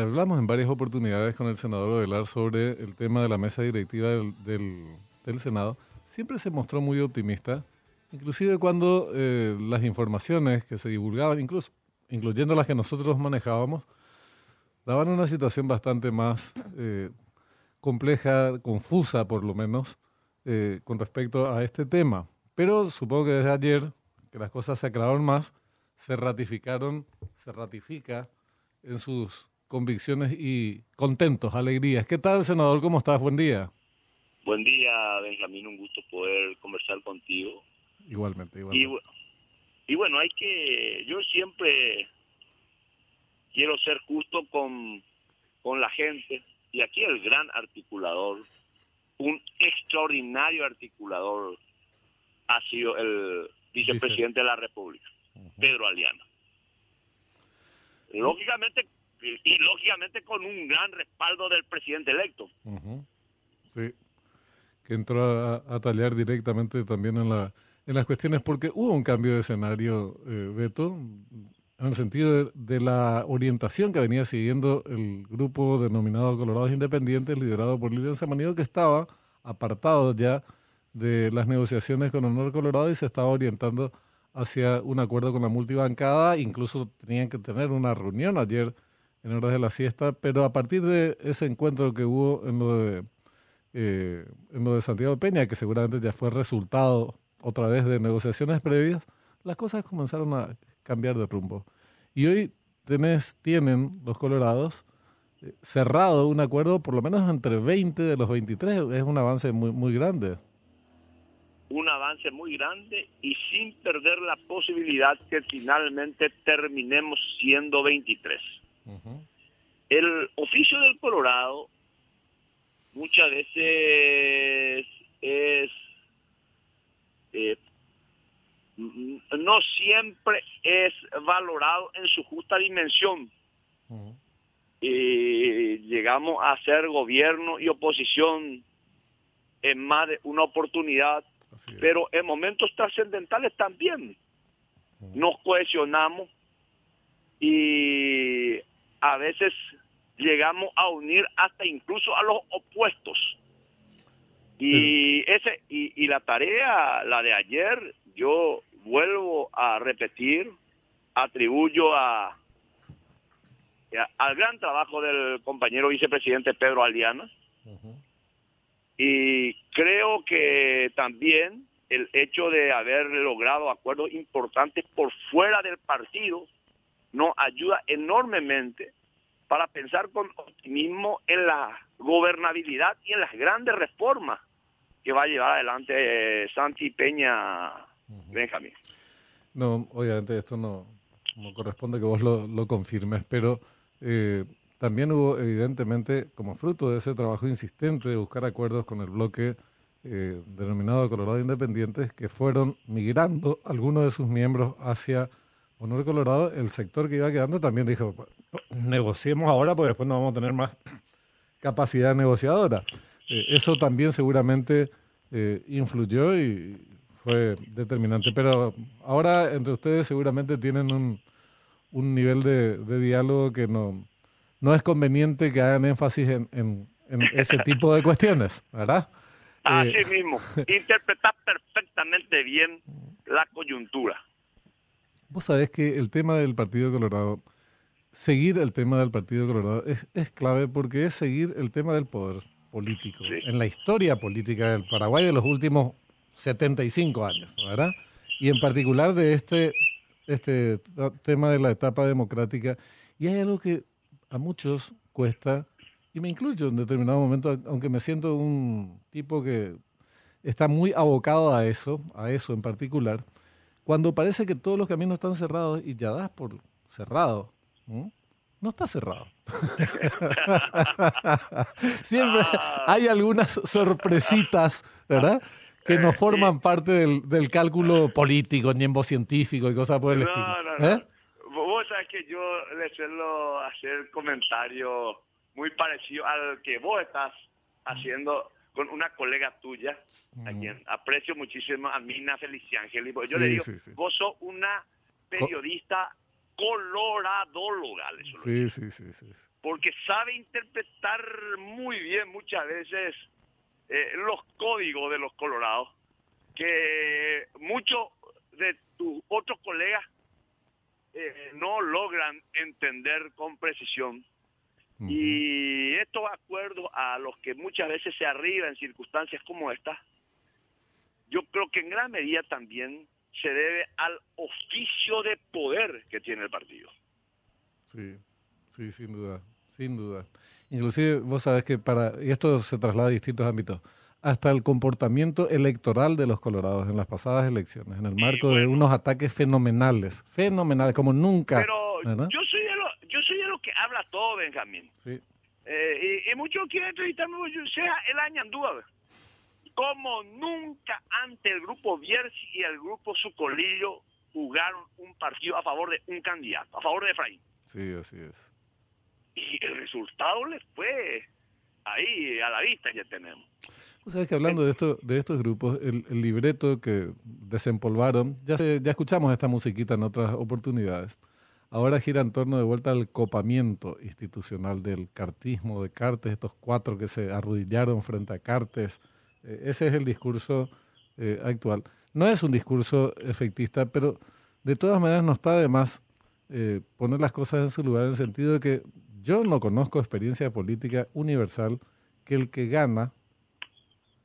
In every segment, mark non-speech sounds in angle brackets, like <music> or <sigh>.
hablamos en varias oportunidades con el senador Ovelar sobre el tema de la mesa directiva del, Senado. Siempre se mostró muy optimista, inclusive cuando eh, las informaciones que se divulgaban, incluso incluyendo las que nosotros manejábamos, daban una situación bastante más eh, compleja, confusa por lo menos, eh, con respecto a este tema. Pero supongo que desde ayer, que las cosas se aclararon más, se ratificaron, se ratifica en sus convicciones y contentos, alegrías. ¿Qué tal, senador? ¿Cómo estás? Buen día. Buen día, Benjamín. Un gusto poder conversar contigo. Igualmente, igualmente. Y, y bueno, hay que, yo siempre quiero ser justo con, con la gente. Y aquí el gran articulador, un extraordinario articulador, ha sido el vicepresidente de la República, Pedro Aliana. Lógicamente, y lógicamente con un gran respaldo del presidente electo. Sí, que entró a, tallar directamente también en, la, en las cuestiones, porque hubo un cambio de escenario, eh, Beto, en el sentido de, la orientación que venía siguiendo el grupo denominado Colorados Independientes, liderado por Lilian Samanido, que estaba apartado ya de las negociaciones con Honor Colorado y se estaba orientando hacia un acuerdo con la multibancada, incluso tenían que tener una reunión ayer en horas de la siesta, pero a partir de ese encuentro que hubo en lo de, eh, en lo de Santiago Peña, que seguramente ya fue resultado otra vez de negociaciones previas, las cosas comenzaron a cambiar de rumbo. Y hoy tenés, tienen los colorados eh, cerrado un acuerdo por lo menos entre 20 de los 23, es un avance muy, muy grande. Un avance muy grande y sin perder la posibilidad que finalmente terminemos siendo 23. El oficio del Colorado muchas veces es eh, no siempre es valorado en su justa dimensión. Y llegamos a ser gobierno y oposición en más de una oportunidad, pero en momentos trascendentales también. Nos cohesionamos y a veces llegamos a unir hasta incluso a los opuestos. Y ese y, y la tarea, la de ayer, yo vuelvo a repetir, atribuyo a, al gran trabajo del compañero vicepresidente Pedro Aliana y creo que también el hecho de haber logrado acuerdos importantes por fuera del partido nos ayuda enormemente para pensar con optimismo en la gobernabilidad y en las grandes reformas que va a llevar adelante Santi Peña Benjamín. No, obviamente esto no, no corresponde que vos lo, lo confirmes, pero eh, también hubo evidentemente, como fruto de ese trabajo insistente de buscar acuerdos con el bloque eh, denominado Colorado Independientes, que fueron migrando algunos de sus miembros hacia Honor Colorado, el sector que iba quedando también dijo, negociemos ahora porque después no vamos a tener más capacidad negociadora. Eh, eso también seguramente influyó y, fue determinante. Pero ahora entre ustedes seguramente tienen un, un nivel de, de, diálogo que no, no es conveniente que hagan énfasis en, en, ese tipo de cuestiones, ¿verdad? Así eh, mismo, interpretar perfectamente bien la coyuntura. Vos sabés que el tema del Partido Colorado, seguir el tema del Partido Colorado es, es clave porque es seguir el tema del poder político. En la historia política del Paraguay de los últimos 75 años, ¿verdad? Y en particular de este, este tema de la etapa democrática. Y hay algo que a muchos cuesta, y me incluyo en determinado momento, aunque me siento un tipo que está muy abocado a eso, a eso en particular, cuando parece que todos los caminos están cerrados y ya das por cerrado. No está cerrado. <laughs> Siempre ah. hay algunas sorpresitas, ¿verdad? que no forman parte del, del cálculo político, ni en voz científico y cosas por el estilo. No, no. ¿Eh? Vos sabés que yo le suelo hacer comentario muy parecido al que vos estás haciendo con una colega tuya, a quien aprecio muchísimo, a Mina Feliciángel. Yo le digo, vos sos una periodista coloradóloga. Sí, sí, sí, sí. Porque sabe interpretar muy bien muchas veces eh, los códigos de los colorados que muchos de tus otros colegas eh, no logran entender con precisión. Y estos acuerdos a los que muchas veces se arriba en circunstancias como esta, yo creo que en gran medida también se debe al oficio de poder que tiene el partido. Sí, sí, sin duda, sin duda. Inclusive vos sabés que para, y esto se traslada a distintos ámbitos, hasta el comportamiento electoral de los colorados en las pasadas elecciones, en el marco de unos ataques fenomenales, fenomenales, como nunca. Pero yo soy de lo, yo soy de lo que habla todo, Benjamín. Sí. Eh, y, muchos quieren entrevistarme, yo sea el año duda como nunca ante el grupo Bierzi y el grupo Sucolillo jugaron un partido a favor de un candidato, a favor de Efraín. Sí, así es. Y el resultado les fue ahí a la vista ya tenemos. Sabes que hablando de esto, de estos grupos, el, libreto que desempolvaron, ya ya escuchamos esta musiquita en otras oportunidades. Ahora gira en torno de vuelta al copamiento institucional del cartismo de Cartes, estos cuatro que se arrodillaron frente a Cartes, eh, ese es el discurso eh, actual. No es un discurso efectista, pero de todas maneras no está de más eh, poner las cosas en su lugar en el sentido de que yo no conozco experiencia política universal que el que gana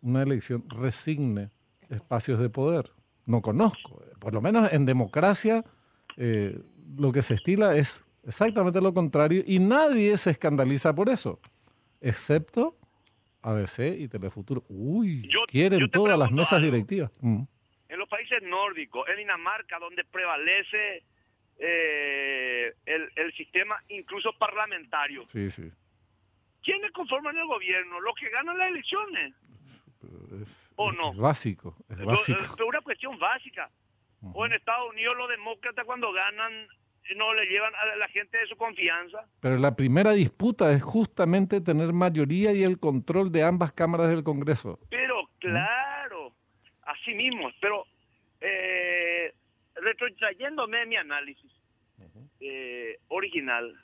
una elección resigne espacios de poder. No conozco. Por lo menos en democracia lo que se estila es exactamente lo contrario y nadie se escandaliza por eso, excepto ABC y Telefuturo. Uy, quieren todas las mesas directivas. Mm. En los países nórdicos, en Dinamarca, donde prevalece eh, el, el, sistema incluso parlamentario. Sí, sí. ¿Quiénes conforman el gobierno? Los que ganan las elecciones. ¿O no? Es básico, es básico. Es una cuestión básica. O en Estados Unidos los demócratas cuando ganan no le llevan a la gente de su confianza. Pero la primera disputa es justamente tener mayoría y el control de ambas cámaras del Congreso. Pero claro, así mismo, pero eh, retrotrayéndome mi análisis eh, original,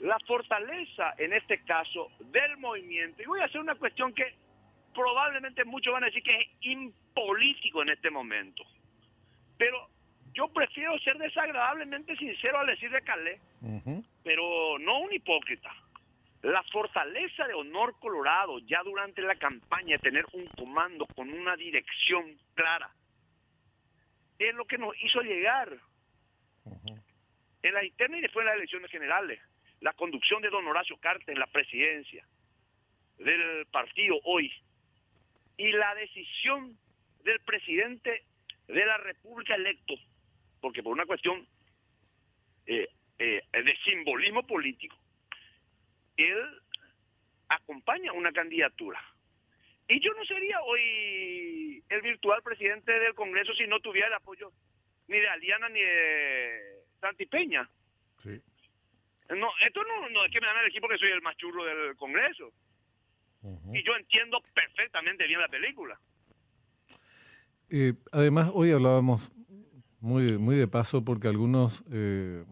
la fortaleza en este caso del movimiento, y voy a hacer una cuestión que probablemente muchos van a decir que es impolítico en este momento, pero yo prefiero ser desagradablemente sincero al decir de Calais, pero no un hipócrita. La fortaleza de Honor Colorado ya durante la campaña, tener un comando con una dirección clara, es lo que nos hizo llegar en la interna y después en las elecciones generales. La conducción de don Horacio Cartes en la presidencia del partido hoy y la decisión del presidente de la República electo porque por una cuestión eh, eh, de simbolismo político, él acompaña una candidatura. Y yo no sería hoy el virtual presidente del Congreso si no tuviera el apoyo ni de Aliana ni de Santi Peña. Sí. No, esto no, no, es que me dan el equipo que soy el más churro del Congreso. Y yo entiendo perfectamente bien la película. Eh, además, hoy hablábamos muy, muy de paso porque algunos eh,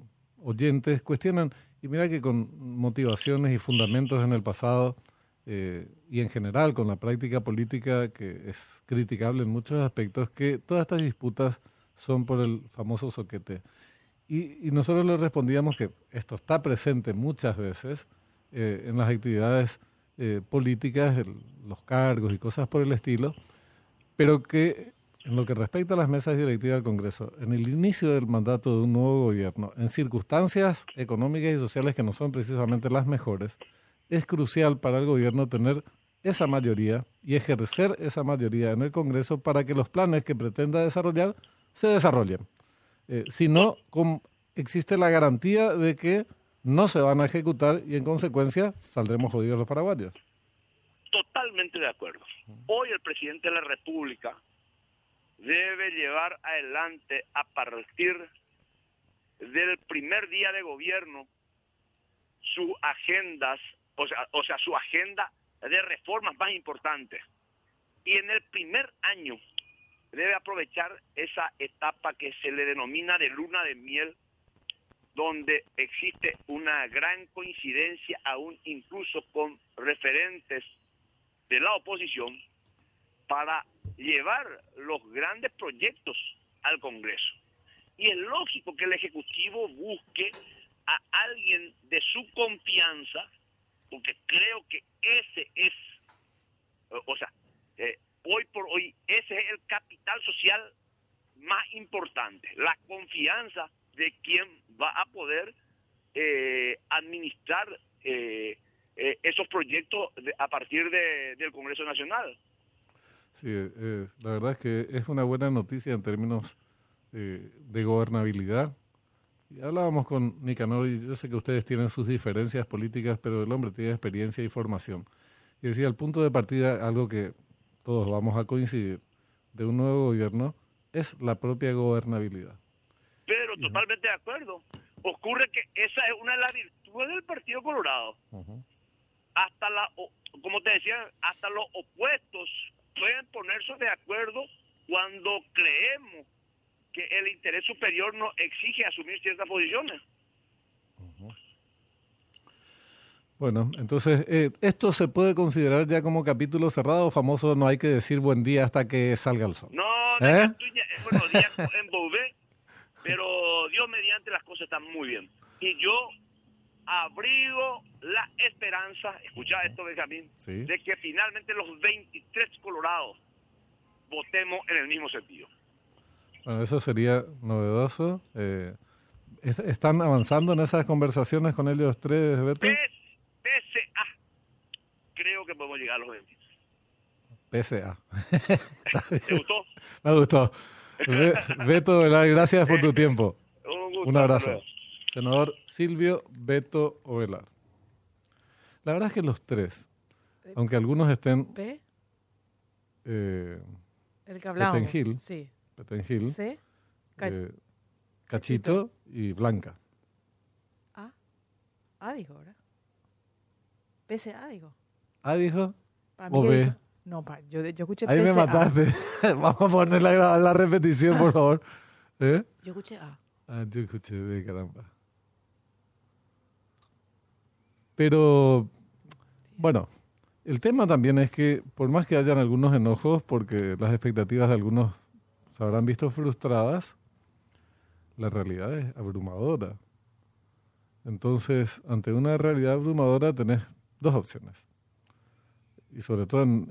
oyentes cuestionan, y mira que con motivaciones y fundamentos en el pasado eh, y en general con la práctica política que es criticable en muchos aspectos, que todas estas disputas son por el famoso soquete. Y, nosotros le respondíamos que esto está presente muchas veces en las actividades políticas, los cargos y cosas por el estilo, pero que en lo que respecta a las mesas directivas del Congreso, en el inicio del mandato de un nuevo gobierno, en circunstancias económicas y sociales que no son precisamente las mejores, es crucial para el gobierno tener esa mayoría y ejercer esa mayoría en el Congreso para que los planes que pretenda desarrollar se desarrollen. Eh, si no, existe la garantía de que no se van a ejecutar y en consecuencia saldremos jodidos los paraguayos. Totalmente de acuerdo. Hoy el presidente de la República debe llevar adelante a partir del primer día de gobierno sus agendas, o sea, o sea, su agenda de reformas más importantes. Y en el primer año debe aprovechar esa etapa que se le denomina de luna de miel donde existe una gran coincidencia aún incluso con referentes de la oposición para llevar los grandes proyectos al Congreso. Y es lógico que el Ejecutivo busque a alguien de su confianza, porque creo que ese es, o sea, eh, hoy por hoy, ese es el capital social más importante, la confianza de quien va a poder eh, administrar eh, esos proyectos a partir del Congreso Nacional. Sí, la verdad es que es una buena noticia en términos de gobernabilidad y hablábamos con Nicanor y yo sé que ustedes tienen sus diferencias políticas, pero el hombre tiene experiencia y formación. Y decía, el punto de partida, algo que todos vamos a coincidir, de un nuevo gobierno, es la propia gobernabilidad. Pero totalmente de acuerdo. Ocurre que esa es una de las virtudes del Partido Colorado. Hasta la, como te decía, hasta los opuestos pueden ponerse de acuerdo cuando creemos que el interés superior no exige asumir ciertas posiciones. Bueno, entonces, eh, ¿esto se puede considerar ya como capítulo cerrado famoso? No hay que decir buen día hasta que salga el sol. No, ¿Eh? bueno, días <laughs> en Bouvet, pero Dios mediante las cosas están muy bien. Y yo abrigo la esperanza, escucha esto, Benjamín, de que finalmente los 23 colorados votemos en el mismo sentido. Bueno, eso sería novedoso. Eh, ¿Están avanzando en esas conversaciones con ellos tres, Beto? PSA. Creo que podemos llegar a los 20. PSA. <laughs> ¿Te gustó? <laughs> Me gustó. Beto, gracias por tu <laughs> tiempo. Un, abrazo. Senador Silvio Beto Ovelar. La verdad es que los tres, aunque algunos estén... ¿P? Eh, El que hablamos. Sí. Petengil, ¿Sí? Eh, Cachito y Blanca. Ah, A dijo, ¿verdad? PSA dijo. A dijo o B. No, pa, yo, yo escuché Ahí me mataste. <laughs> Vamos a poner la, la repetición, por <laughs> favor. ¿Eh? Yo escuché A. Ah, yo escuché B, caramba. Pero, bueno, el tema también es que, por más que hayan algunos enojos, porque las expectativas de algunos se habrán visto frustradas, la realidad es abrumadora. Entonces, ante una realidad abrumadora tenés dos opciones. Y sobre todo en